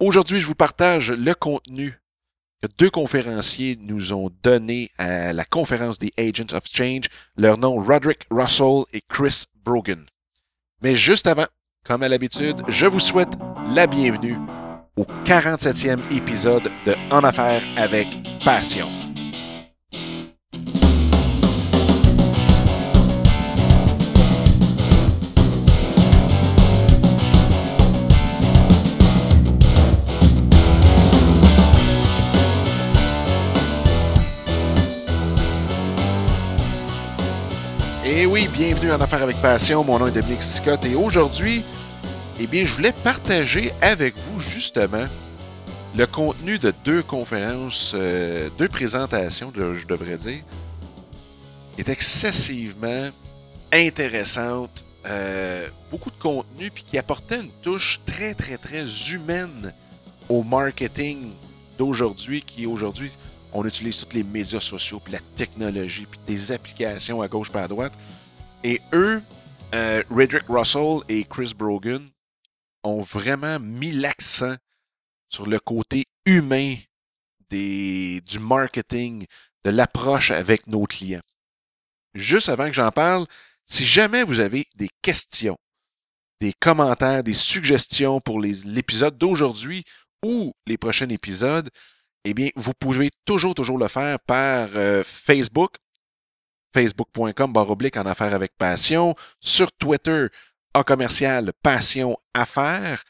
Aujourd'hui, je vous partage le contenu que deux conférenciers nous ont donné à la conférence des Agents of Change, leur nom Roderick Russell et Chris Brogan. Mais juste avant, comme à l'habitude, je vous souhaite la bienvenue au 47e épisode de En affaires avec passion. Oui, bienvenue en Affaires avec Passion. Mon nom est Dominique Scott et aujourd'hui, eh bien, je voulais partager avec vous justement le contenu de deux conférences, euh, deux présentations, je devrais dire, est excessivement intéressante, euh, beaucoup de contenu, puis qui apportait une touche très, très, très humaine au marketing d'aujourd'hui, qui aujourd'hui, on utilise tous les médias sociaux, puis la technologie, puis des applications à gauche pas à droite. Et eux, euh, Redrick Russell et Chris Brogan, ont vraiment mis l'accent sur le côté humain du marketing, de l'approche avec nos clients. Juste avant que j'en parle, si jamais vous avez des questions, des commentaires, des suggestions pour l'épisode d'aujourd'hui ou les prochains épisodes, eh bien, vous pouvez toujours, toujours le faire par euh, Facebook, facebook.com, barre oblique en affaires avec passion, sur Twitter, en commercial passion affaires,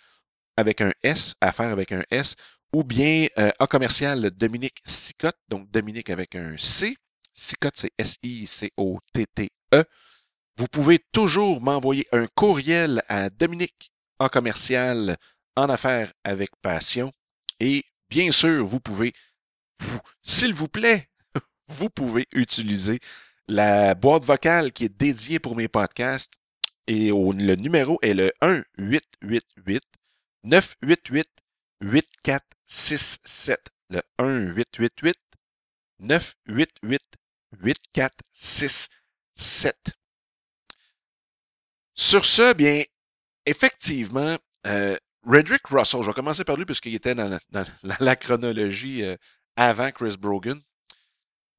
avec un S, affaires avec un S, ou bien euh, en commercial Dominique Sicotte, donc Dominique avec un C. Sicotte, c'est S-I-C-O-T-T-E. Vous pouvez toujours m'envoyer un courriel à Dominique en commercial en affaires avec passion. Et bien sûr, vous pouvez, s'il vous plaît, vous pouvez utiliser la boîte vocale qui est dédiée pour mes podcasts. Et le numéro est le 1 888 988 8467. Le 1 888 988 8467. Sur ce, bien, effectivement, euh, Redrick Russell, je vais commencer par lui parce qu'il était dans la, chronologie euh, avant Chris Brogan.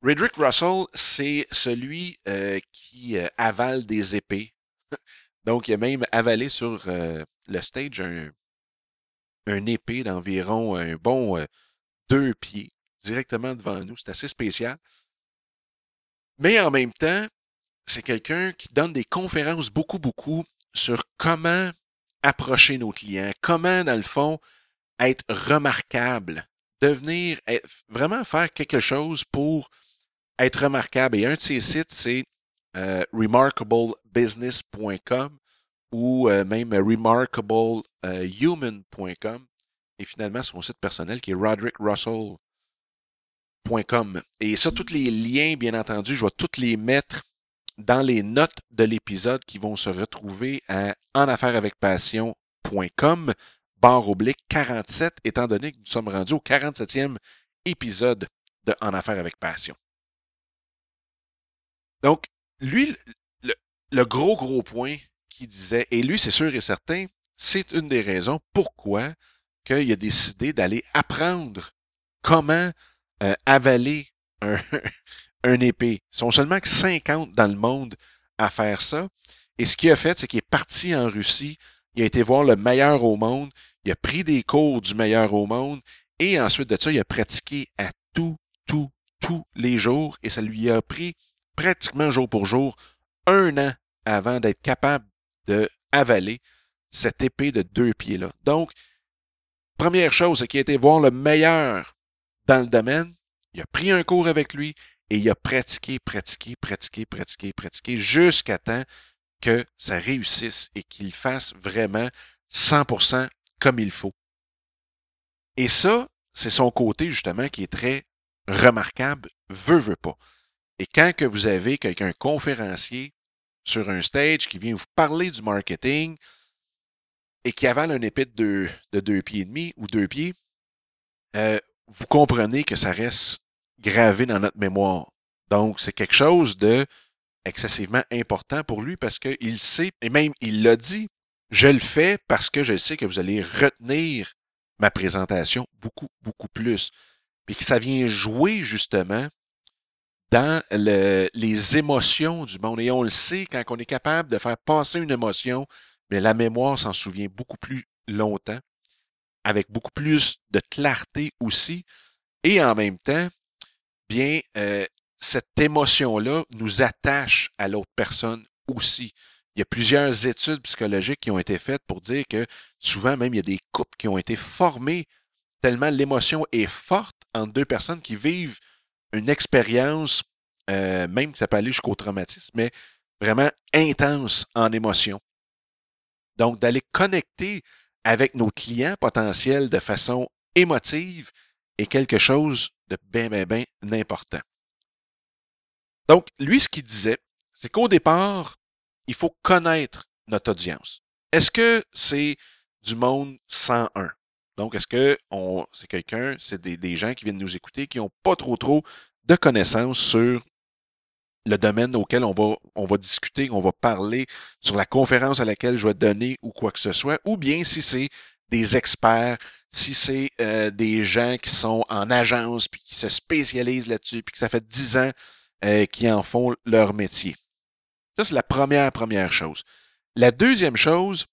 Redrick Russell, c'est celui euh, qui euh, avale des épées. Donc, il a même avalé sur le stage un épée d'environ un bon deux pieds directement devant nous. C'est assez spécial. Mais en même temps, c'est quelqu'un qui donne des conférences beaucoup, beaucoup sur comment approcher nos clients, comment, dans le fond, être remarquable, devenir, vraiment faire quelque chose pour être remarquable. Et un de ces sites, c'est euh, remarkablebusiness.com ou euh, même remarkablehuman.com. Et finalement, son site personnel qui est roderickrussell.com. Et ça, tous les liens, bien entendu, je vais tous les mettre dans les notes de l'épisode qui vont se retrouver à enaffairevecpassion.com, barre oblique 47, étant donné que nous sommes rendus au 47e épisode de En Affaires avec Passion. Donc, lui, le, gros, gros point qu'il disait, et lui, c'est sûr et certain, c'est une des raisons pourquoi qu'il a décidé d'aller apprendre comment euh, avaler un, un épée. Ils sont seulement que 50 dans le monde à faire ça. Et ce qu'il a fait, c'est qu'il est parti en Russie, il a été voir le meilleur au monde, il a pris des cours du meilleur au monde, et ensuite de ça, il a pratiqué à tout, tout, tous les jours, et ça lui a pris pratiquement jour pour jour un an avant d'être capable de avaler cette épée de deux pieds-là. Donc, première chose, qu'il a été voir le meilleur dans le domaine, il a pris un cours avec lui, et il a pratiqué, pratiqué, pratiqué, pratiqué, pratiqué jusqu'à temps que ça réussisse et qu'il fasse vraiment 100% comme il faut. Et ça, c'est son côté justement qui est très remarquable, veut, veut pas. Et quand que vous avez quelqu'un conférencier sur un stage qui vient vous parler du marketing et qui avale un épée de deux, pieds et demi ou deux pieds, euh, vous comprenez que ça reste gravé dans notre mémoire. Donc, c'est quelque chose de excessivement important pour lui parce qu'il sait, et même il l'a dit, je le fais parce que je sais que vous allez retenir ma présentation beaucoup, beaucoup plus. Puis que ça vient jouer justement dans les émotions du monde. Et on le sait, quand on est capable de faire passer une émotion, mais la mémoire s'en souvient beaucoup plus longtemps, avec beaucoup plus de clarté aussi. Et en même temps, bien, euh, cette émotion-là nous attache à l'autre personne aussi. Il y a plusieurs études psychologiques qui ont été faites pour dire que souvent même il y a des couples qui ont été formés tellement l'émotion est forte entre deux personnes qui vivent une expérience, euh, même ça peut aller jusqu'au traumatisme, mais vraiment intense en émotion. Donc, d'aller connecter avec nos clients potentiels de façon émotive est quelque chose de bien, bien, bien important. Donc, lui, ce qu'il disait, c'est qu'au départ, il faut connaître notre audience. Est-ce que c'est du monde 101? Donc, est-ce que c'est quelqu'un, c'est des, gens qui viennent nous écouter qui n'ont pas trop trop de connaissances sur le domaine auquel on va, discuter, on va parler sur la conférence à laquelle je vais donner ou quoi que ce soit, ou bien si c'est des experts, si c'est euh, des gens qui sont en agence puis qui se spécialisent là-dessus puis que ça fait dix ans euh, qu'ils en font leur métier? Ça, c'est la première, première chose. La deuxième chose,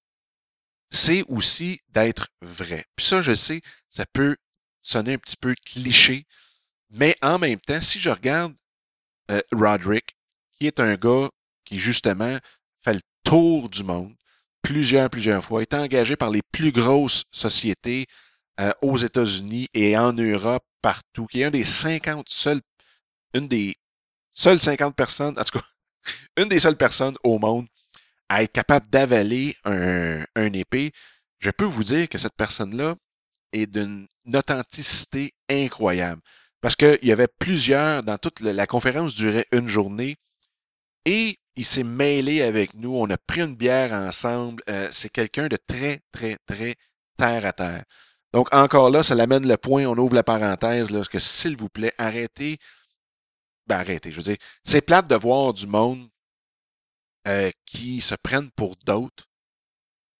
c'est aussi d'être vrai. Puis ça, je sais, ça peut sonner un petit peu cliché, mais en même temps, si je regarde euh, Roderick, qui est un gars qui, justement, fait le tour du monde plusieurs, plusieurs fois, est engagé par les plus grosses sociétés euh, aux États-Unis et en Europe, partout, qui est un des 50 seuls, une des seules 50 personnes, en tout cas, une des seules personnes au monde à être capable d'avaler un, épée, je peux vous dire que cette personne-là est d'une authenticité incroyable. Parce qu'il y avait plusieurs, dans toute la, conférence durait une journée, et il s'est mêlé avec nous, on a pris une bière ensemble. Euh, c'est quelqu'un de très, très, très terre à terre. Donc, encore là, ça l'amène le point, on ouvre la parenthèse, là, que s'il vous plaît, arrêtez. Ben, arrêtez, je veux dire. C'est plate de voir du monde euh, qui se prennent pour d'autres,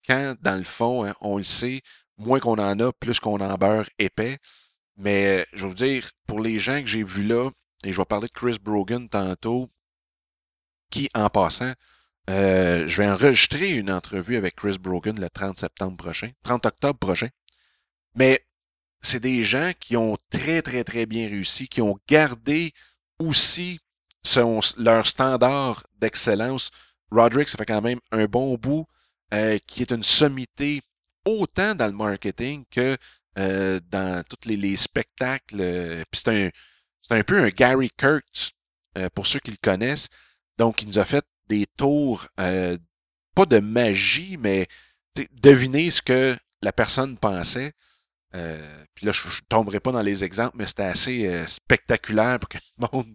quand, dans le fond, hein, on le sait, moins qu'on en a, plus qu'on en beurre épais. Mais je vais vous dire, pour les gens que j'ai vus là, et je vais parler de Chris Brogan tantôt, qui, en passant, euh, je vais enregistrer une entrevue avec Chris Brogan le 30 septembre prochain, 30 octobre prochain. Mais c'est des gens qui ont très, très, très bien réussi, qui ont gardé aussi leur standard d'excellence Roderick, ça fait quand même un bon bout, euh, qui est une sommité autant dans le marketing que euh, dans tous les, spectacles. Puis c'est un, un peu un Gary Kurtz, euh, pour ceux qui le connaissent. Donc, il nous a fait des tours, pas de magie, mais deviner ce que la personne pensait. puis là, je ne tomberai pas dans les exemples, mais c'était assez spectaculaire pour que le monde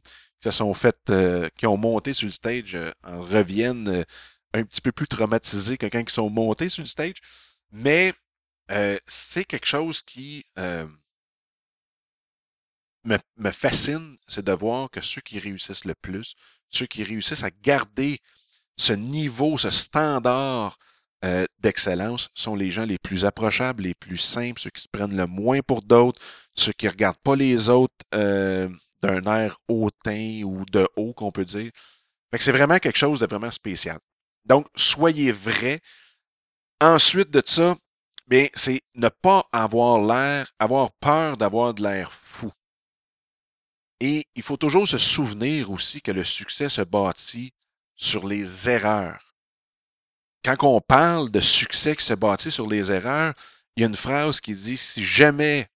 sont euh, qui ont monté sur le stage euh, en reviennent euh, un petit peu plus traumatisés que quand ils sont montés sur le stage. Mais c'est quelque chose qui me, me, fascine, c'est de voir que ceux qui réussissent le plus, ceux qui réussissent à garder ce niveau, ce standard d'excellence sont les gens les plus approchables, les plus simples, ceux qui se prennent le moins pour d'autres, ceux qui regardent pas les autres d'un air hautain ou de haut qu'on peut dire. Fait c'est vraiment quelque chose de vraiment spécial. Donc, soyez vrai. Ensuite de ça, bien, c'est ne pas avoir l'air, avoir peur d'avoir de l'air fou. Et il faut toujours se souvenir aussi que le succès se bâtit sur les erreurs. Quand on parle de succès qui se bâtit sur les erreurs, il y a une phrase qui dit si jamais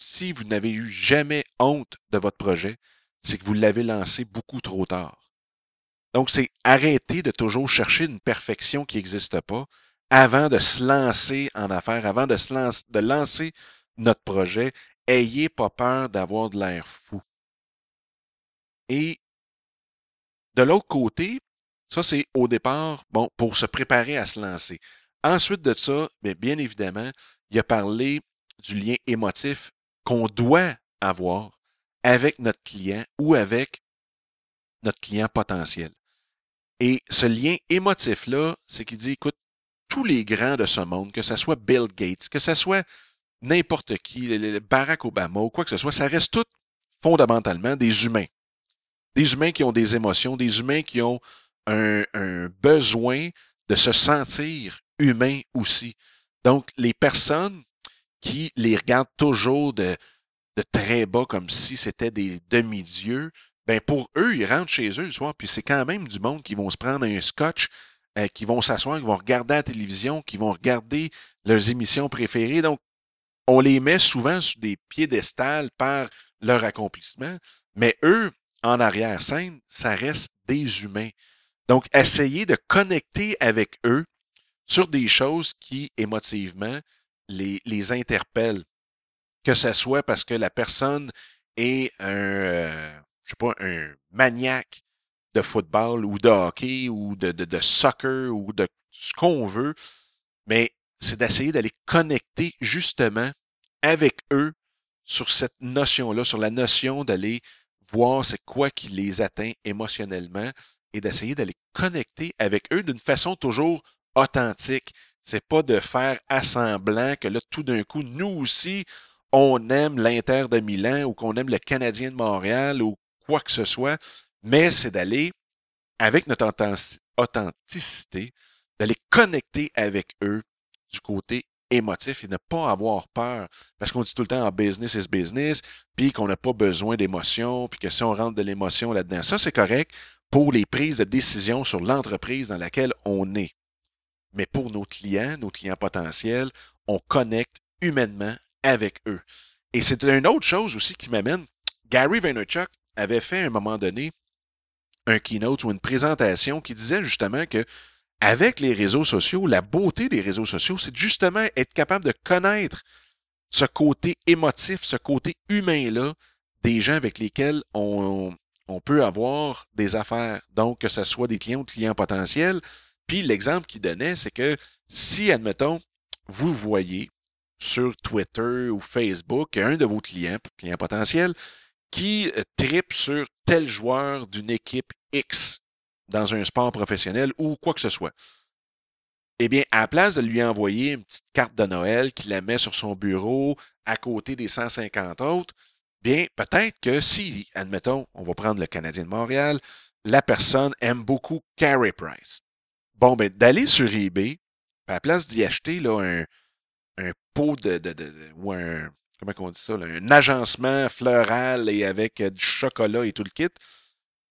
si vous n'avez eu jamais honte de votre projet, c'est que vous l'avez lancé beaucoup trop tard. Donc, c'est arrêter de toujours chercher une perfection qui n'existe pas avant de se lancer en affaires, avant de, lancer notre projet. Ayez pas peur d'avoir de l'air fou. Et de l'autre côté, ça, c'est au départ, bon, pour se préparer à se lancer. Ensuite de ça, bien, bien évidemment, il a parlé du lien émotif qu'on doit avoir avec notre client ou avec notre client potentiel. Et ce lien émotif-là, c'est qu'il dit, écoute, tous les grands de ce monde, que ce soit Bill Gates, que ce soit n'importe qui, Barack Obama ou quoi que ce soit, ça reste tout fondamentalement des humains. Des humains qui ont des émotions, des humains qui ont un, besoin de se sentir humains aussi. Donc, les personnes qui les regardent toujours de, très bas comme si c'était des demi-dieux, ben pour eux, ils rentrent chez eux le soir, puis c'est quand même du monde qui vont se prendre un scotch, euh, qui vont s'asseoir, qui vont regarder la télévision, qui vont regarder leurs émissions préférées. Donc, on les met souvent sur des piédestals par leur accomplissement, mais eux, en arrière-scène, ça reste des humains. Donc, essayez de connecter avec eux sur des choses qui, émotivement, les, les interpellent. Que ce soit parce que la personne est un, euh, je sais pas, un maniaque de football ou de hockey ou de, de, de soccer ou de ce qu'on veut, mais c'est d'essayer d'aller connecter justement avec eux sur cette notion-là, sur la notion d'aller voir c'est quoi qui les atteint émotionnellement et d'essayer d'aller connecter avec eux d'une façon toujours authentique. C'est pas de faire assemblant que là, tout d'un coup, nous aussi, on aime l'Inter de Milan ou qu'on aime le Canadien de Montréal ou quoi que ce soit, mais c'est d'aller, avec notre authenticité, d'aller connecter avec eux du côté émotif et ne pas avoir peur. Parce qu'on dit tout le temps en business is business, puis qu'on n'a pas besoin d'émotion, puis que si on rentre de l'émotion là-dedans, ça c'est correct pour les prises de décision sur l'entreprise dans laquelle on est. Mais pour nos clients, nos clients potentiels, on connecte humainement avec eux. Et c'est une autre chose aussi qui m'amène. Gary Vaynerchuk avait fait à un moment donné un keynote ou une présentation qui disait justement que avec les réseaux sociaux, la beauté des réseaux sociaux, c'est justement être capable de connaître ce côté émotif, ce côté humain-là des gens avec lesquels on, on, peut avoir des affaires. Donc, que ce soit des clients ou des clients potentiels. Puis l'exemple qu'il donnait, c'est que si, admettons, vous voyez sur Twitter ou Facebook un de vos clients, clients potentiels, qui euh, tripe sur tel joueur d'une équipe X dans un sport professionnel ou quoi que ce soit. Eh bien, à la place de lui envoyer une petite carte de Noël qu'il la met sur son bureau à côté des 150 autres, bien, peut-être que si, admettons, on va prendre le Canadien de Montréal, la personne aime beaucoup Carey Price. Bon, ben, d'aller sur eBay, à la place d'y acheter là, un, un pot de, de, ou un, comment on dit ça, un agencement floral et avec euh, du chocolat et tout le kit.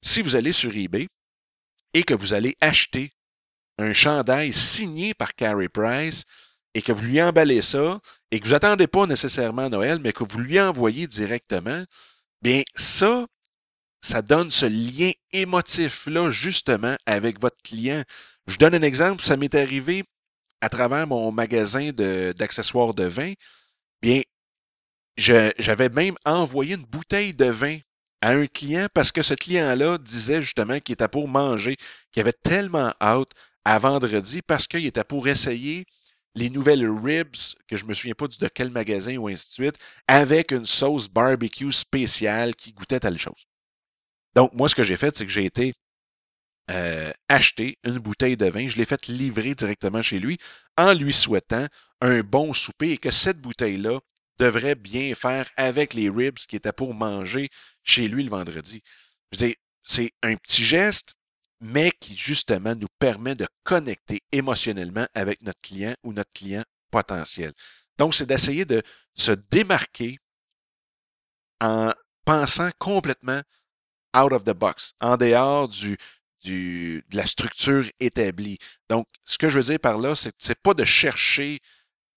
Si vous allez sur eBay et que vous allez acheter un chandail signé par Carey Price et que vous lui emballez ça et que vous n'attendez pas nécessairement Noël, mais que vous lui envoyez directement, bien ça, ça donne ce lien émotif-là justement avec votre client. Je donne un exemple, ça m'est arrivé à travers mon magasin d'accessoires de, vin. Bien, j'avais même envoyé une bouteille de vin à un client parce que ce client-là disait justement qu'il était pour manger, qu'il avait tellement hâte à vendredi parce qu'il était pour essayer les nouvelles ribs, que je me souviens pas de quel magasin ou ainsi de suite, avec une sauce barbecue spéciale qui goûtait telle chose. Donc, moi, ce que j'ai fait, c'est que j'ai été euh, acheter une bouteille de vin. Je l'ai fait livrer directement chez lui en lui souhaitant un bon souper et que cette bouteille-là devrait bien faire avec les ribs qui étaient pour manger chez lui le vendredi. C'est un petit geste, mais qui justement nous permet de connecter émotionnellement avec notre client ou notre client potentiel. Donc, c'est d'essayer de se démarquer en pensant complètement out of the box, en dehors du, de la structure établie. Donc, ce que je veux dire par là, c'est c'est pas de chercher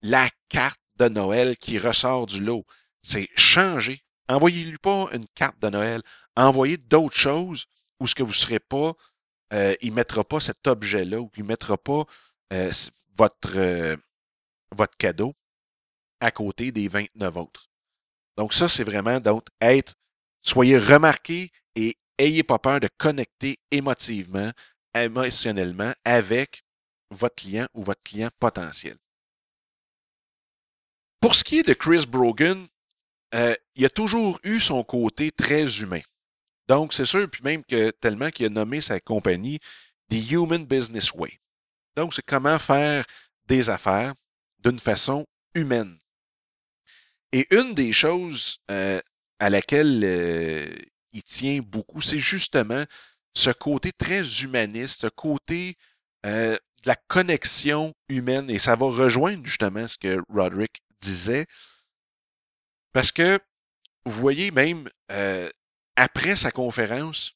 la carte de Noël qui ressort du lot. C'est changer. Envoyez-lui pas une carte de Noël. Envoyez d'autres choses où ce que vous ne serez pas, euh, il ne mettra pas cet objet-là ou il ne mettra pas euh, votre, euh, votre cadeau à côté des 29 autres. Donc, ça, c'est vraiment donc être, soyez remarqués et ayez pas peur de connecter émotivement, émotionnellement avec votre client ou votre client potentiel. Pour ce qui est de Chris Brogan, euh, il a toujours eu son côté très humain. Donc, c'est sûr, puis même que tellement qu'il a nommé sa compagnie The Human Business Way. Donc, c'est comment faire des affaires d'une façon humaine. Et une des choses à laquelle il tient beaucoup, c'est justement ce côté très humaniste, ce côté de la connexion humaine. Et ça va rejoindre justement ce que Roderick disait. Parce que, vous voyez, même après sa conférence,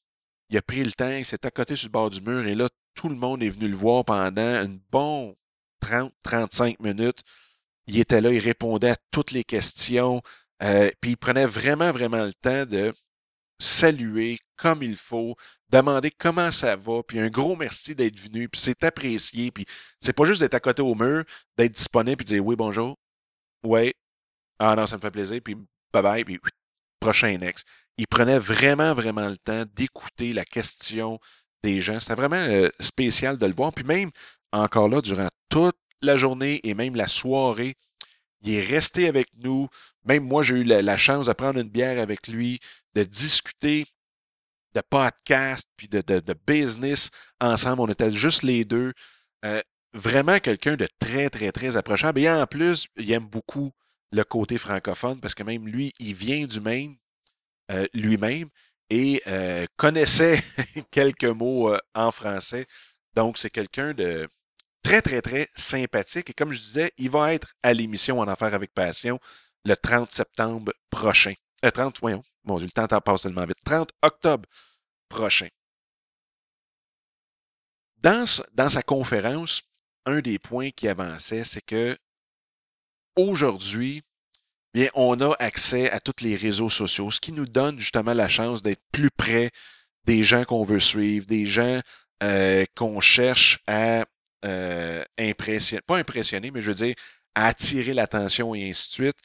il a pris le temps, il s'est accoté sur le bord du mur et là, tout le monde est venu le voir pendant une bonne 30-35 minutes. Il était là, il répondait à toutes les questions, euh, puis il prenait vraiment, vraiment le temps de saluer comme il faut, demander comment ça va, puis un gros merci d'être venu, puis c'est apprécié, puis c'est pas juste d'être à côté au mur, d'être disponible, puis de dire oui, bonjour, ouais, ah non, ça me fait plaisir, puis bye bye, puis prochain ex. Il prenait vraiment, vraiment le temps d'écouter la question des gens. C'était vraiment euh, spécial de le voir. Puis même, encore là, durant toute la journée et même la soirée, il est resté avec nous. Même moi, j'ai eu la, chance de prendre une bière avec lui, de discuter de podcast, puis de, business ensemble. On était juste les deux. Euh, vraiment quelqu'un de très, très, très approchable. Et en plus, il aime beaucoup le côté francophone parce que même lui, il vient du Maine euh, lui-même et euh, connaissait quelques mots en français. Donc, c'est quelqu'un de très, très, très sympathique. Et comme je disais, il va être à l'émission En Affaires avec Passion le 30 septembre prochain. Euh, 30, voyons, bon, le temps passe vite. 30 octobre prochain. Dans, dans sa conférence, un des points qui avançait, c'est que aujourd'hui, bien, on a accès à tous les réseaux sociaux, ce qui nous donne justement la chance d'être plus près des gens qu'on veut suivre, des gens euh, qu'on cherche à euh, impressionner, pas impressionner, mais je veux dire, à attirer l'attention et ainsi de suite.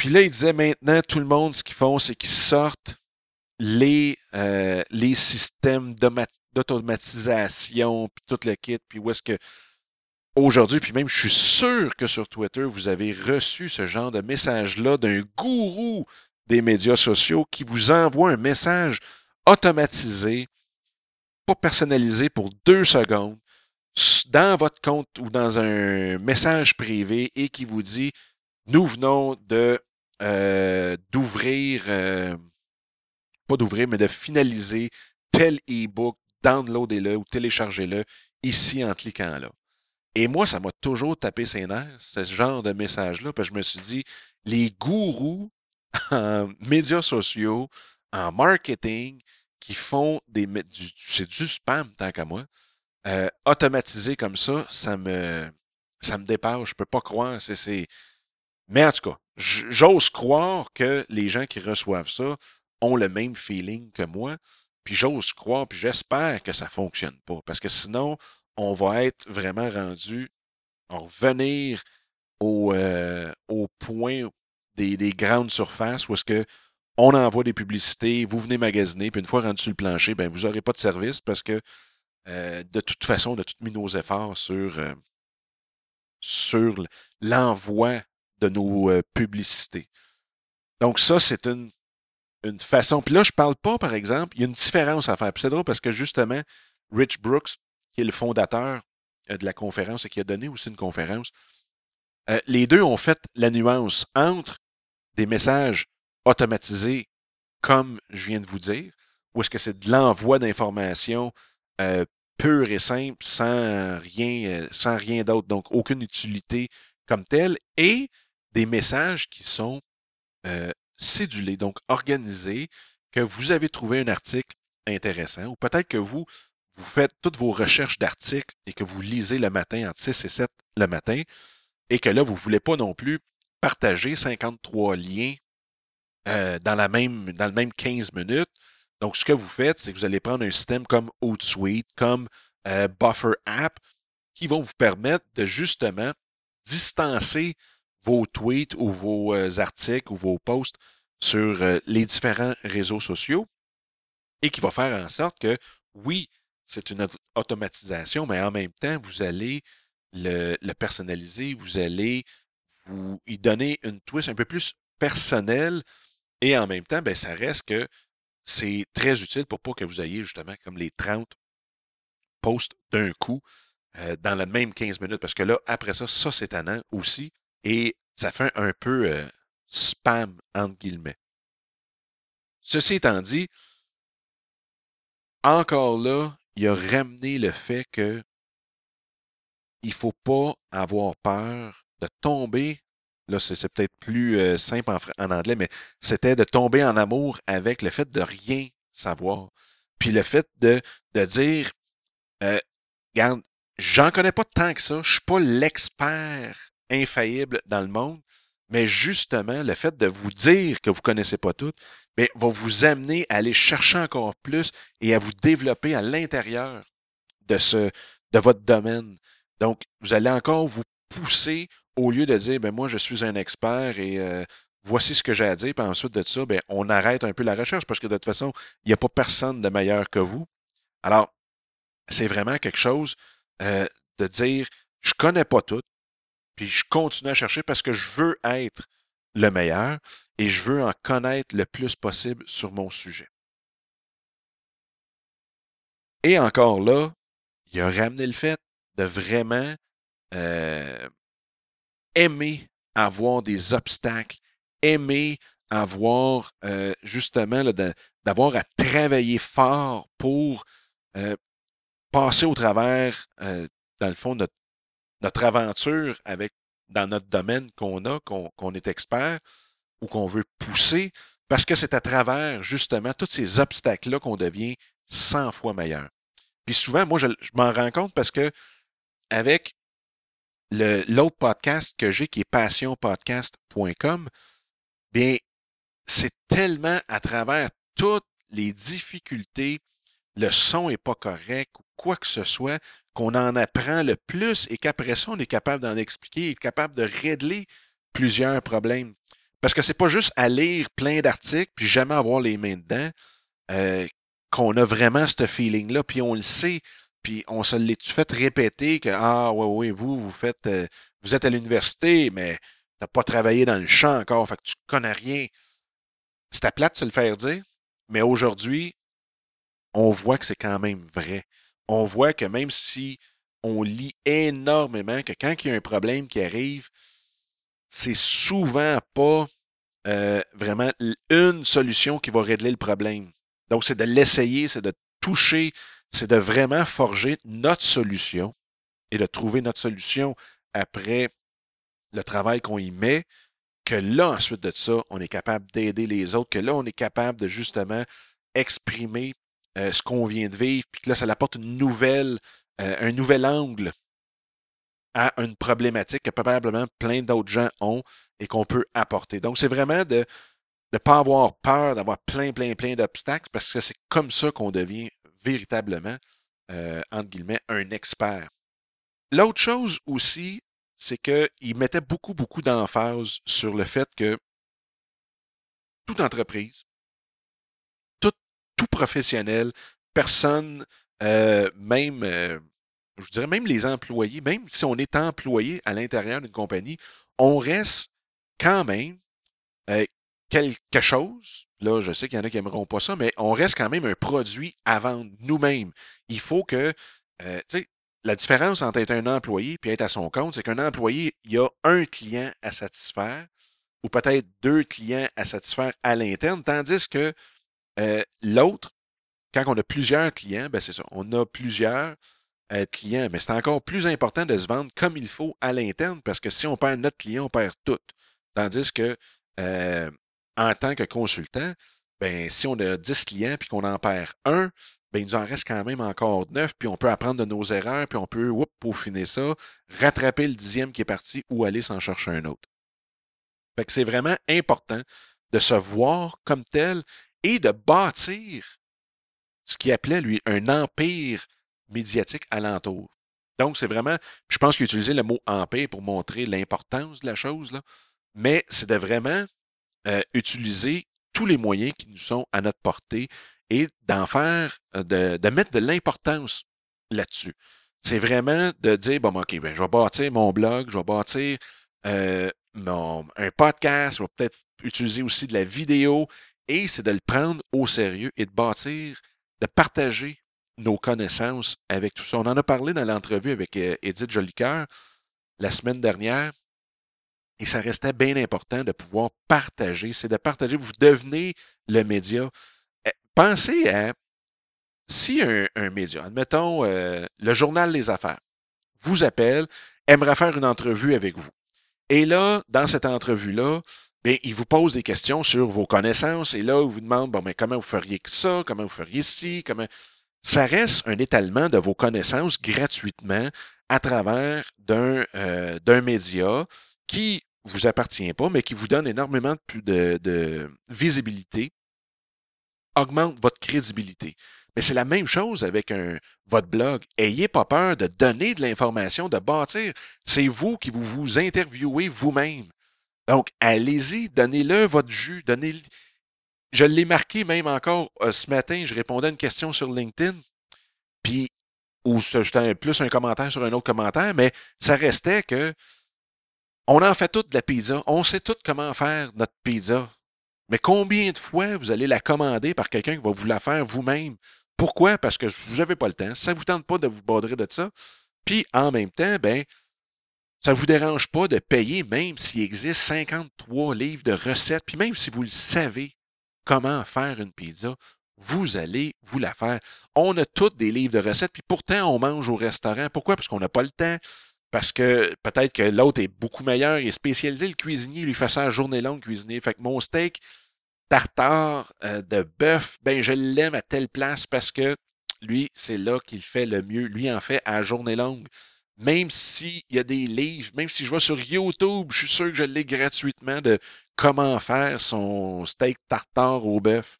Puis là, il disait maintenant, tout le monde, ce qu'ils font, c'est qu'ils sortent les, euh, les systèmes d'automatisation, puis tout le kit, puis où est-ce que aujourd'hui, puis même je suis sûr que sur Twitter, vous avez reçu ce genre de message-là d'un gourou des médias sociaux qui vous envoie un message automatisé, pas personnalisé pour deux secondes, dans votre compte ou dans un message privé et qui vous dit nous venons de euh, d'ouvrir, euh, pas d'ouvrir, mais de finaliser tel e-book, downloadez-le ou téléchargez-le ici en cliquant là. Et moi, ça m'a toujours tapé ses nerfs, ce genre de message-là, parce que je me suis dit, les gourous en médias sociaux, en marketing, qui font des, du, c'est du spam tant qu'à moi, euh, automatisé comme ça, ça me, ça me dépasse. Je peux pas croire. C'est, c'est... Mais en tout cas, j'ose croire que les gens qui reçoivent ça ont le même feeling que moi. Puis j'ose croire, puis j'espère que ça fonctionne pas. Parce que sinon, on va être vraiment rendu, en revenir au, euh, au point des, grandes surfaces où est-ce que on envoie des publicités, vous venez magasiner, puis une fois rendu sur le plancher, ben vous n'aurez pas de service parce que euh, de toute façon, on a tous mis nos efforts sur, euh, sur l'envoi de nos publicités. Donc ça, c'est une, une façon. Puis là, je ne parle pas, par exemple, il y a une différence à faire. Puis c'est drôle parce que justement, Rich Brooks, qui est le fondateur euh, de la conférence et qui a donné aussi une conférence, euh, les deux ont fait la nuance entre des messages automatisés, comme je viens de vous dire, ou est-ce que c'est de l'envoi d'informations euh, pur et simple, sans rien, sans rien d'autre, donc aucune utilité comme telle, et des messages qui sont cédulés, donc organisés, que vous avez trouvé un article intéressant, ou peut-être que vous, vous faites toutes vos recherches d'articles et que vous lisez le matin entre 6 et 7 le matin, et que là, vous ne voulez pas non plus partager 53 liens dans, la même, dans le même 15 minutes. Donc, ce que vous faites, c'est que vous allez prendre un système comme Outsuite, comme Buffer App, qui vont vous permettre de justement distancer vos tweets ou vos euh, articles ou vos posts sur les différents réseaux sociaux et qui va faire en sorte que, oui, c'est une automatisation, mais en même temps, vous allez le, personnaliser, vous allez vous y donner une twist un peu plus personnelle et en même temps, ben, ça reste que c'est très utile pour pas que vous ayez justement comme les 30 posts d'un coup euh, dans la même 15 minutes. Parce que là, après ça, ça c'est tannant aussi et ça fait un peu, euh, spam, entre guillemets. Ceci étant dit, encore là, il a ramené le fait que il faut pas avoir peur de tomber. Là, c'est peut-être plus euh, simple en, anglais, mais c'était de tomber en amour avec le fait de rien savoir. Puis le fait de, de dire, euh, regarde, j'en connais pas tant que ça, je suis pas l'expert infaillible dans le monde, mais justement, le fait de vous dire que vous connaissez pas tout, va vous amener à aller chercher encore plus et à vous développer à l'intérieur de de votre domaine. Donc, vous allez encore vous pousser au lieu de dire, ben moi, je suis un expert et euh, voici ce que j'ai à dire, puis ensuite de ça, ben, on arrête un peu la recherche parce que de toute façon, il n'y a pas personne de meilleur que vous. Alors, c'est vraiment quelque chose euh, de dire, je connais pas tout, puis je continue à chercher parce que je veux être le meilleur et je veux en connaître le plus possible sur mon sujet. Et encore là, il a ramené le fait de vraiment euh, aimer avoir des obstacles, aimer avoir euh, justement d'avoir à travailler fort pour euh, passer au travers, dans le fond, notre, notre aventure avec dans notre domaine qu'on a, qu'on est expert ou qu'on veut pousser, parce que c'est à travers justement tous ces obstacles-là qu'on devient 100 fois meilleur. Puis souvent, moi, je, m'en rends compte parce que avec l'autre podcast que j'ai qui est passionpodcast.com, bien, c'est tellement à travers toutes les difficultés, le son est pas correct ou quoi que ce soit, qu'on en apprend le plus et qu'après ça, on est capable d'en expliquer capable de régler plusieurs problèmes. Parce que c'est pas juste à lire plein d'articles puis jamais avoir les mains dedans euh, qu'on a vraiment ce feeling-là, puis on le sait. Puis on se l'est fait répéter que Ah ouais, ouais, vous, vous faites euh, vous êtes à l'université, mais t'as pas travaillé dans le champ encore, fait que tu connais rien. C'était plate de se le faire dire, mais aujourd'hui, on voit que c'est quand même vrai. On voit que même si on lit énormément, que quand il y a un problème qui arrive, c'est souvent pas euh, vraiment une solution qui va régler le problème. Donc, c'est de l'essayer, c'est de toucher c'est de vraiment forger notre solution et de trouver notre solution après le travail qu'on y met, que là, ensuite de ça, on est capable d'aider les autres, que là, on est capable de justement exprimer euh, ce qu'on vient de vivre, puis que là, ça apporte euh, un nouvel angle à une problématique que probablement plein d'autres gens ont et qu'on peut apporter. Donc, c'est vraiment de ne pas avoir peur d'avoir plein, plein, plein d'obstacles parce que c'est comme ça qu'on devient véritablement, euh, entre guillemets, un expert. L'autre chose aussi, c'est qu'il mettait beaucoup, beaucoup d'emphase sur le fait que toute entreprise, tout, professionnel, personne, euh, même, euh, je dirais même les employés, même si on est employé à l'intérieur d'une compagnie, on reste quand même quelque chose, là, je sais qu'il y en a qui n'aimeront pas ça, mais on reste quand même un produit à vendre nous-mêmes. Il faut que, euh, tu sais, la différence entre être un employé et être à son compte, c'est qu'un employé, il y a un client à satisfaire ou peut-être deux clients à satisfaire à l'interne, tandis que euh, l'autre, quand on a plusieurs clients, ben c'est ça, on a plusieurs euh, clients, mais c'est encore plus important de se vendre comme il faut à l'interne parce que si on perd notre client, on perd tout. Tandis que en tant que consultant, ben, si on a 10 clients puis qu'on en perd un, ben, il nous en reste quand même encore 9, puis on peut apprendre de nos erreurs, puis on peut whoop, peaufiner ça, rattraper le dixième qui est parti ou aller s'en chercher un autre. Que c'est vraiment important de se voir comme tel et de bâtir ce qu'il appelait, lui, un empire médiatique alentour. Donc, c'est vraiment, je pense qu'il a utilisé le mot empire pour montrer l'importance de la chose, là, mais c'est de vraiment euh, utiliser tous les moyens qui nous sont à notre portée et d'en faire, euh, de, mettre de l'importance là-dessus. C'est vraiment de dire, bon, OK, ben, je vais bâtir mon blog, je vais bâtir euh, un podcast, je vais peut-être utiliser aussi de la vidéo, et c'est de le prendre au sérieux et de bâtir, de partager nos connaissances avec tout ça. On en a parlé dans l'entrevue avec Edith Jolicoeur la semaine dernière. Et ça restait bien important de pouvoir partager. C'est de partager. Vous devenez le média. Eh, pensez à si un, média, admettons euh, le journal Les Affaires, vous appelle, aimerait faire une entrevue avec vous. Et là, dans cette entrevue-là, bien, il vous pose des questions sur vos connaissances et là, il vous demande, bon, mais comment vous feriez ça, comment vous feriez ci, comment... Ça reste un étalement de vos connaissances gratuitement à travers d'un euh, d'un média qui vous appartient pas, mais qui vous donne énormément de, de, de visibilité, augmente votre crédibilité. Mais c'est la même chose avec un, votre blog. Ayez pas peur de donner de l'information, de bâtir. C'est vous qui vous, vous interviewez vous-même. Donc, allez-y, donnez-le votre jus, donnez Je l'ai marqué même encore euh, ce matin, je répondais à une question sur LinkedIn, puis, ou c'était plus un commentaire sur un autre commentaire, mais ça restait que on en fait toute de la pizza, on sait tout comment faire notre pizza. Mais combien de fois vous allez la commander par quelqu'un qui va vous la faire vous-même? Pourquoi? Parce que vous n'avez pas le temps. Ça ne vous tente pas de vous border de ça. Puis en même temps, ben, ça ne vous dérange pas de payer, même s'il existe 53 livres de recettes, puis même si vous le savez comment faire une pizza, vous allez vous la faire. On a toutes des livres de recettes, puis pourtant on mange au restaurant. Pourquoi? Parce qu'on n'a pas le temps. Parce que peut-être que l'autre est beaucoup meilleur, il est spécialisé, le cuisinier, lui fait ça à journée longue cuisiner. Fait que mon steak, tartare euh, de bœuf, ben je l'aime à telle place parce que lui, c'est là qu'il fait le mieux. Lui en fait à journée longue. Même s'il y a des livres, même si je vois sur YouTube, je suis sûr que je l'ai gratuitement de comment faire son steak tartare au bœuf.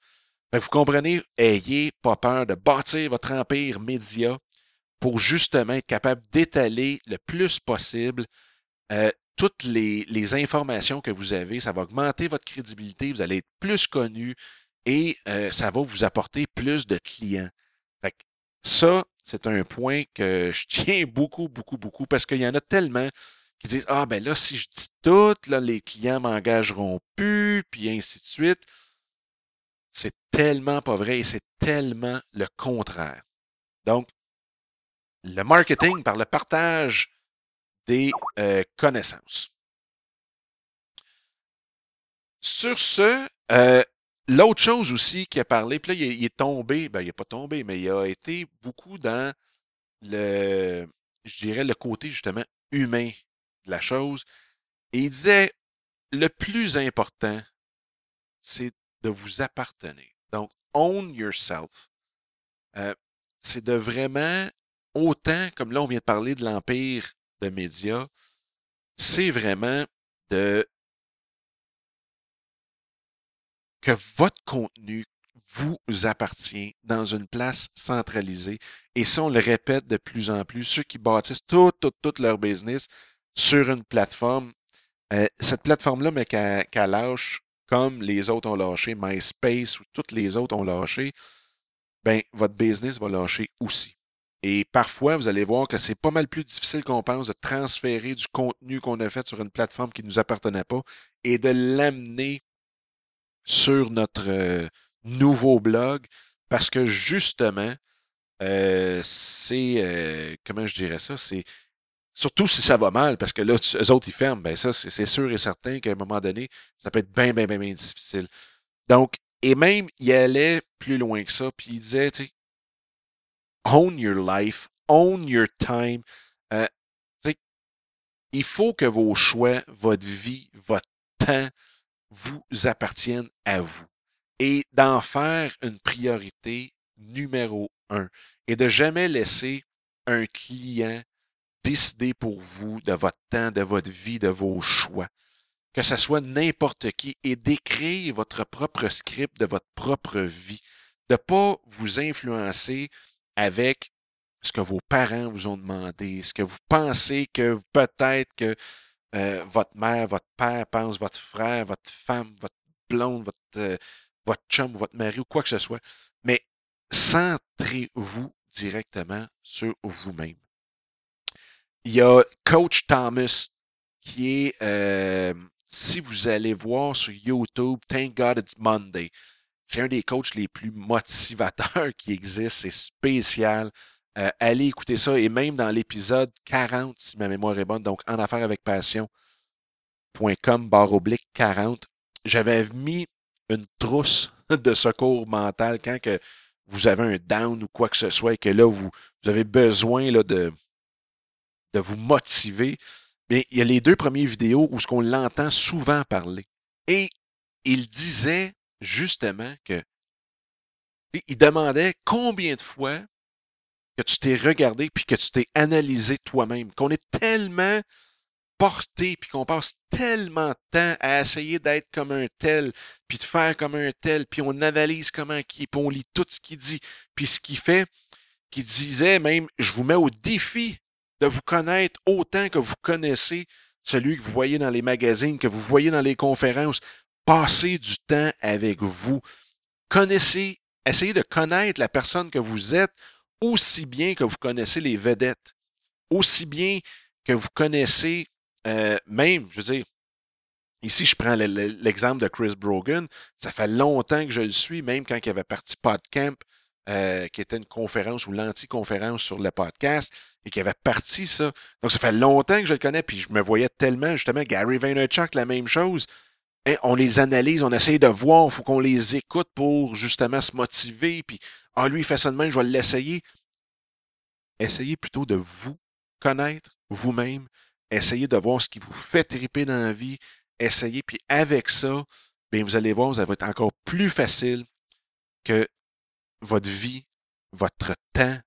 vous comprenez, ayez pas peur de bâtir votre empire média pour justement être capable d'étaler le plus possible euh, toutes les, informations que vous avez. Ça va augmenter votre crédibilité, vous allez être plus connu et euh, ça va vous apporter plus de clients. Ça, c'est un point que je tiens beaucoup, beaucoup, beaucoup parce qu'il y en a tellement qui disent Ah, ben là, si je dis tout, là, les clients m'engageront plus, puis ainsi de suite. C'est tellement pas vrai et c'est tellement le contraire. Donc, le marketing par le partage des euh, connaissances. Sur ce, euh, l'autre chose aussi qui a parlé, puis là, il est, tombé, ben, il n'est pas tombé, mais il a été beaucoup dans le, je dirais, le côté justement humain de la chose. Et il disait, le plus important, c'est de vous appartenir. Donc, own yourself. Euh, c'est de vraiment, autant comme là, on vient de parler de l'empire de médias, c'est vraiment de que votre contenu vous appartient dans une place centralisée. Et ça, on le répète de plus en plus, ceux qui bâtissent tout, tout, tout leur business sur une plateforme, euh, cette plateforme-là, mais qu'elle lâche comme les autres ont lâché, MySpace ou toutes les autres ont lâché, ben, votre business va lâcher aussi. Et parfois, vous allez voir que c'est pas mal plus difficile qu'on pense de transférer du contenu qu'on a fait sur une plateforme qui ne nous appartenait pas et de l'amener sur notre euh, nouveau blog parce que justement, euh, c'est, euh, comment je dirais ça, c'est surtout si ça va mal parce que là, eux autres, ils ferment, ben ça, c'est sûr et certain qu'à un moment donné, ça peut être bien, bien, bien, bien difficile. Donc, et même, il allait plus loin que ça, puis il disait, tu sais, own your life, own your time. Euh, il faut que vos choix, votre vie, votre temps vous appartiennent à vous. Et d'en faire une priorité numéro un. Et de jamais laisser un client décider pour vous de votre temps, de votre vie, de vos choix. Que ce soit n'importe qui et d'écrire votre propre script de votre propre vie. De ne pas vous influencer avec ce que vos parents vous ont demandé, ce que vous pensez que peut-être que euh, votre mère, votre père pense, votre frère, votre femme, votre blonde, votre, euh, votre chum, votre mari ou quoi que ce soit. Mais centrez-vous directement sur vous-même. Il y a Coach Thomas qui est, euh, si vous allez voir sur YouTube, Thank God It's Monday, c'est un des coachs les plus motivateurs qui existent. C'est spécial. Euh, allez écouter ça. Et même dans l'épisode 40, si ma mémoire est bonne, donc En affaires avec passion, .com barre oblique 40. J'avais mis une trousse de secours mental quand que vous avez un down ou quoi que ce soit et que là, vous, avez besoin là, de, de vous motiver. Bien, il y a les deux premières vidéos où ce qu'on l'entend souvent parler. Et il disait justement que il demandait combien de fois que tu t'es regardé puis que tu t'es analysé toi-même, qu'on est tellement porté puis qu'on passe tellement de temps à essayer d'être comme un tel puis de faire comme un tel puis on analyse comment qui puis on lit tout ce qu'il dit puis ce qu'il fait qui disait même je vous mets au défi de vous connaître autant que vous connaissez celui que vous voyez dans les magazines, que vous voyez dans les conférences. Passez du temps avec vous. Connaissez, essayez de connaître la personne que vous êtes aussi bien que vous connaissez les vedettes, aussi bien que vous connaissez euh, même, je veux dire, ici je prends l'exemple de Chris Brogan, ça fait longtemps que je le suis, même quand il avait parti PodCamp, euh, qui était une conférence ou l'anti-conférence sur le podcast, et qui avait parti ça. Donc ça fait longtemps que je le connais, puis je me voyais tellement, justement, Gary Vaynerchuk, la même chose. On les analyse, on essaye de voir, il faut qu'on les écoute pour justement se motiver, puis ah, lui, il fait ça de je vais l'essayer. Essayez plutôt de vous connaître vous-même. Essayez de voir ce qui vous fait triper dans la vie. Essayez, puis avec ça, bien, vous allez voir, ça va être encore plus facile que votre vie, votre temps,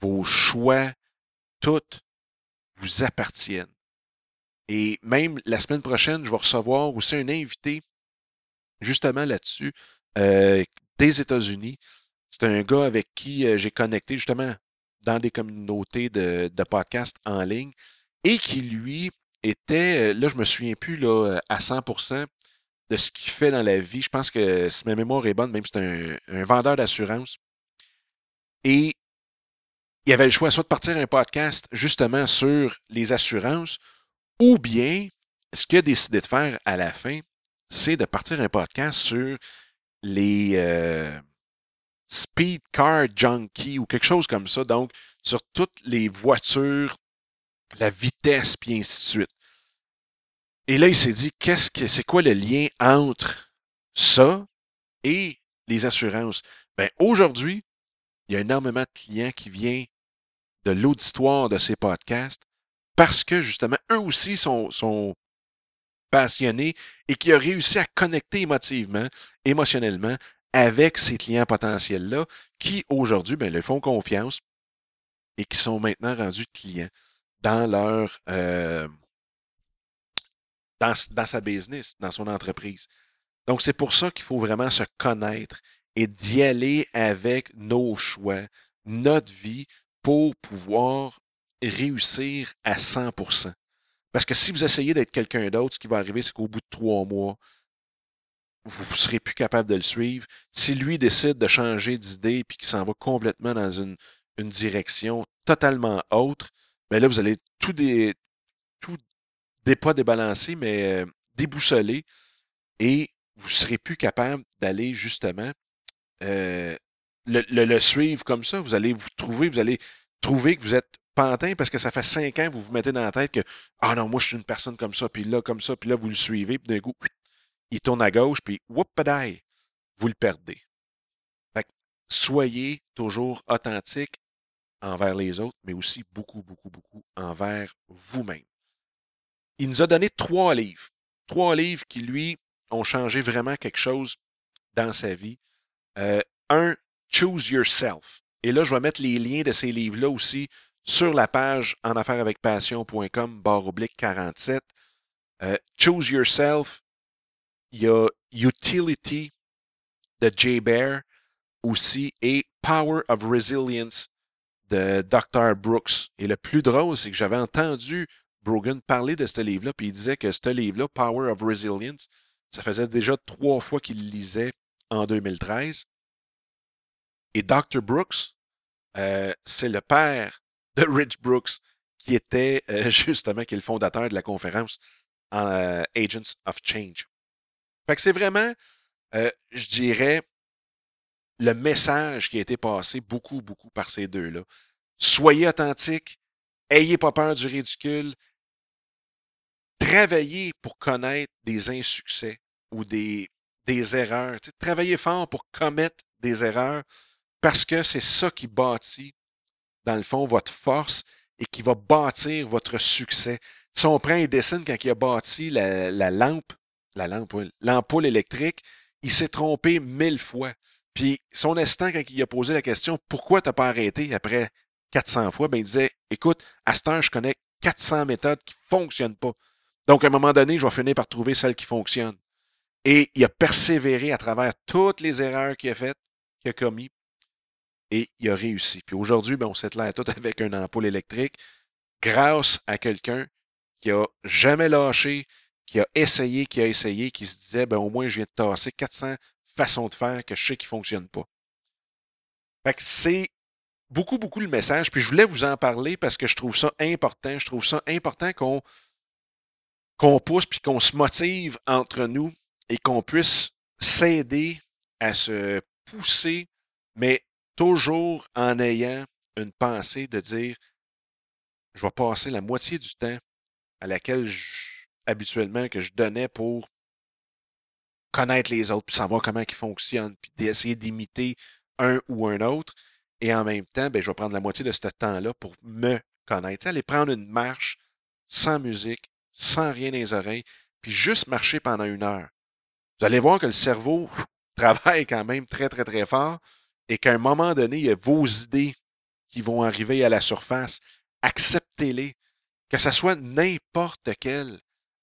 vos choix, tout vous appartiennent. Et même la semaine prochaine, je vais recevoir aussi un invité justement là-dessus euh, des États-Unis. C'est un gars avec qui euh, j'ai connecté justement dans des communautés de, podcasts en ligne et qui, lui, était, euh, là, je me souviens plus là, à 100% de ce qu'il fait dans la vie. Je pense que, si ma mémoire est bonne, même c'est un, un vendeur d'assurance. Et il avait le choix soit de partir un podcast justement sur les assurances, ou bien ce qu'il a décidé de faire à la fin, c'est de partir un podcast sur les euh, speed car junkie ou quelque chose comme ça. Donc, sur toutes les voitures, la vitesse, puis ainsi de suite. Et là, il s'est dit, qu'est-ce que c'est quoi le lien entre ça et les assurances? Ben, aujourd'hui, il y a énormément de clients qui viennent de l'auditoire de ces podcasts parce que justement, eux aussi sont, sont passionnés et qui ont réussi à connecter émotivement, émotionnellement avec ces clients potentiels-là qui aujourd'hui ben, leur font confiance et qui sont maintenant rendus clients dans leur euh, dans, dans sa business, dans son entreprise. Donc, c'est pour ça qu'il faut vraiment se connaître et d'y aller avec nos choix, notre vie, pour pouvoir réussir à 100%. Parce que si vous essayez d'être quelqu'un d'autre, ce qui va arriver, c'est qu'au bout de trois mois, vous ne serez plus capable de le suivre. Si lui décide de changer d'idée puis qu'il s'en va complètement dans une, une direction totalement autre, bien là, vous allez tout des, tout des pas débalancer, mais euh, déboussoler et vous ne serez plus capable d'aller justement euh, le, le, suivre comme ça. Vous allez vous trouver, vous allez trouver que vous êtes pantin parce que ça fait cinq ans que vous vous mettez dans la tête que Ah non, moi je suis une personne comme ça, puis là, comme ça, puis là, vous le suivez, puis d'un coup, il tourne à gauche, puis whoop vous le perdez. Fait soyez toujours authentique envers les autres, mais aussi beaucoup, beaucoup, beaucoup envers vous-même. Il nous a donné trois livres. Trois livres qui, lui, ont changé vraiment quelque chose dans sa vie. Euh, un, Choose Yourself. Et là, je vais mettre les liens de ces livres-là aussi sur la page en affaires avec passion.com, barre oblique 47. Euh, Choose Yourself. Il y a Utility de Jay Bear aussi et Power of Resilience de Dr. Brooks. Et le plus drôle, c'est que j'avais entendu Brogan parler de ce livre-là, puis il disait que ce livre-là, Power of Resilience, ça faisait déjà trois fois qu'il le lisait en 2013. Et Dr. Brooks, euh, c'est le père de Rich Brooks, qui était euh, justement qui est le fondateur de la conférence euh, Agents of Change. Fait que c'est vraiment, je dirais, le message qui a été passé beaucoup, beaucoup par ces deux-là. Soyez authentiques, ayez pas peur du ridicule, travailler pour connaître des insuccès ou des, des erreurs. travailler fort pour commettre des erreurs parce que c'est ça qui bâtit, dans le fond, votre force et qui va bâtir votre succès. Si on prend Edison quand il a bâti la, lampe, la lampe, l'ampoule électrique, il s'est trompé mille fois. Puis son assistant, quand il a posé la question pourquoi tu n'as pas arrêté après 400 fois, ben, il disait Écoute, à cette heure, je connais 400 méthodes qui ne fonctionnent pas. Donc, à un moment donné, je vais finir par trouver celle qui fonctionne. Et il a persévéré à travers toutes les erreurs qu'il a faites, qu'il a commis, et il a réussi. Puis aujourd'hui, ben, on s'éclaire tout avec un ampoule électrique grâce à quelqu'un qui a jamais lâché, qui a essayé, qui a essayé, qui se disait, ben, au moins, je viens de tasser 400 façons de faire que je sais qui ne fonctionnent pas. Fait que c'est beaucoup, beaucoup le message. Puis je voulais vous en parler parce que je trouve ça important. Je trouve ça important qu'on qu'on pousse puis qu'on se motive entre nous et qu'on puisse s'aider à se pousser, mais toujours en ayant une pensée de dire je vais passer la moitié du temps à laquelle habituellement que je donnais pour connaître les autres, puis savoir comment ils fonctionnent, puis d'essayer d'imiter un ou un autre. Et en même temps, ben, je vais prendre la moitié de ce temps-là pour me connaître. aller prendre une marche sans musique, sans rien dans les oreilles, puis juste marcher pendant une heure. Vous allez voir que le cerveau travaille quand même très, très, très fort et qu'à un moment donné, il y a vos idées qui vont arriver à la surface. Acceptez-les. Que ce soit n'importe quelle.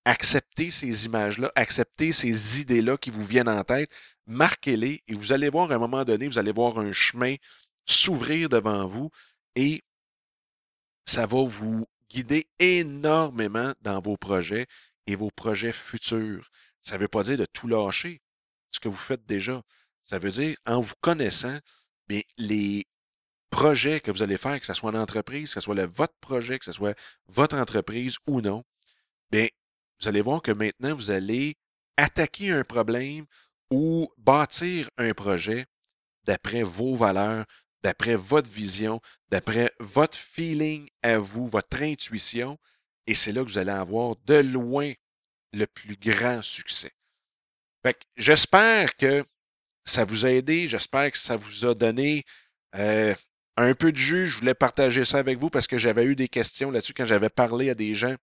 Acceptez ces images-là, acceptez ces idées-là qui vous viennent en tête, marquez-les et vous allez voir à un moment donné, vous allez voir un chemin s'ouvrir devant vous et ça va vous guider énormément dans vos projets et vos projets futurs. Ça ne veut pas dire de tout lâcher, ce que vous faites déjà. Ça veut dire, en vous connaissant, les projets que vous allez faire, que ce soit une entreprise, que ce soit votre projet, que ce soit votre entreprise ou non, bien, vous allez voir que maintenant, vous allez attaquer un problème ou bâtir un projet d'après vos valeurs, d'après votre vision, d'après votre feeling à vous, votre intuition. Et c'est là que vous allez avoir de loin le plus grand succès. j'espère que ça vous a aidé. J'espère que ça vous a donné euh, un peu de jus. Je voulais partager ça avec vous parce que j'avais eu des questions là-dessus quand j'avais parlé à des gens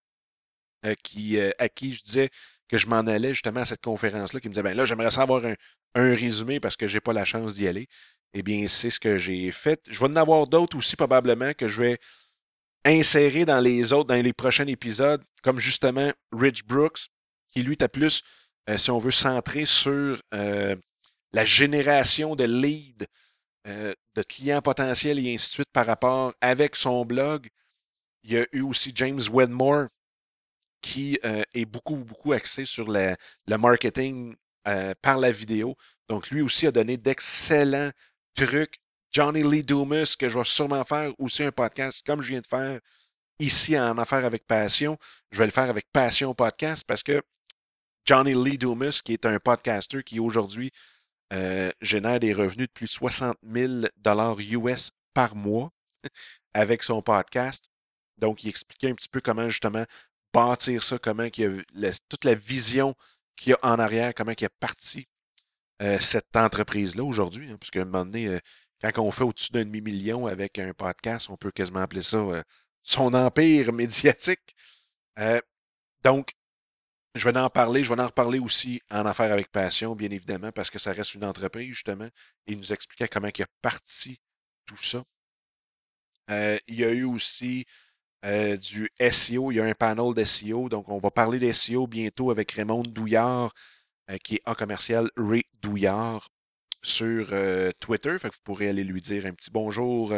euh, euh, à qui je disais que je m'en allais justement à cette conférence-là, qui me disaient ben là, j'aimerais savoir un, résumé parce que je n'ai pas la chance d'y aller. Eh bien, c'est ce que j'ai fait. Je vais en avoir d'autres aussi probablement que je vais insérer dans les autres, dans les prochains épisodes, comme justement Rich Brooks, qui lui t'a plus, si on veut, centré sur la génération de leads, euh, de clients potentiels et ainsi de suite par rapport avec son blog. Il y a eu aussi James Wedmore qui euh, est beaucoup, beaucoup axé sur le marketing euh, par la vidéo. Donc, lui aussi a donné d'excellents trucs. Johnny Lee Dumas, que je vais sûrement faire aussi un podcast comme je viens de faire ici en Affaires avec Passion. Je vais le faire avec Passion Podcast parce que Johnny Lee Dumas, qui est un podcaster qui aujourd'hui euh, génère des revenus de plus de 60 000 US par mois avec son podcast. Donc, il expliquait un petit peu comment justement bâtir ça, comment il a toute la vision qu'il y a en arrière, comment il a parti euh, cette entreprise-là aujourd'hui. Hein, parce qu'à un moment donné, euh, quand on fait au-dessus d'un demi-million avec un podcast, on peut quasiment appeler ça son empire médiatique. donc, je vais en parler, je vais en reparler aussi en affaires avec passion, bien évidemment, parce que ça reste une entreprise, justement. Il nous expliquait comment il a parti tout ça. Euh, il y a eu aussi euh, du SEO, il y a un panel d'SEO, donc on va parler d'SEO bientôt avec Raymond Douillard, euh, qui est en commercial Ray Douillard sur Twitter. Fait vous pourrez aller lui dire un petit bonjour.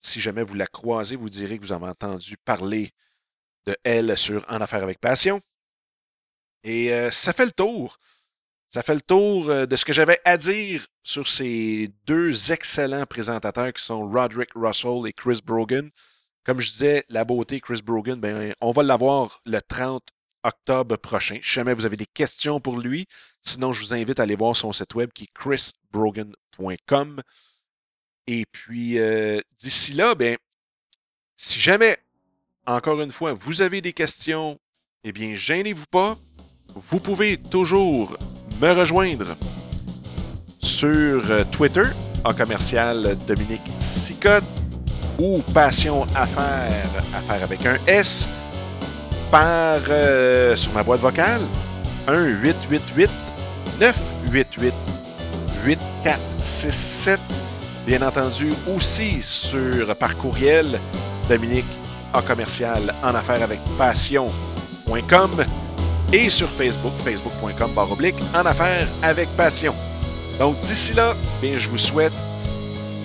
Si jamais vous la croisez, vous direz que vous avez entendu parler de elle sur En Affaires avec Passion. Et euh, ça fait le tour. Ça fait le tour euh, de ce que j'avais à dire sur ces deux excellents présentateurs qui sont Roderick Russell et Chris Brogan. Comme je disais, la beauté Chris Brogan, ben, on va l'avoir le 30 octobre prochain. Si jamais vous avez des questions pour lui, sinon je vous invite à aller voir son site web qui est chrisbrogan.com. Et puis euh, d'ici là, ben, si jamais, encore une fois, vous avez des questions, eh bien, gênez-vous pas. Vous pouvez toujours me rejoindre sur Twitter en commercial Dominique Sicotte ou Passion Affaires, Affaires avec un S, par euh, sur ma boîte vocale 1 888 988 8467. Bien entendu, aussi sur par courriel Dominique en commercial en affaires avec passion.com et sur Facebook, facebook.com oblique en affaires avec passion. Donc d'ici là, bien, je vous souhaite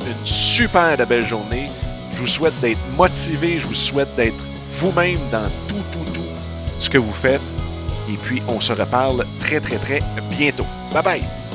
une super belle journée. Je vous souhaite d'être motivé, je vous souhaite d'être vous-même dans tout, tout, tout ce que vous faites. Et puis, on se reparle très, très, très bientôt. Bye bye!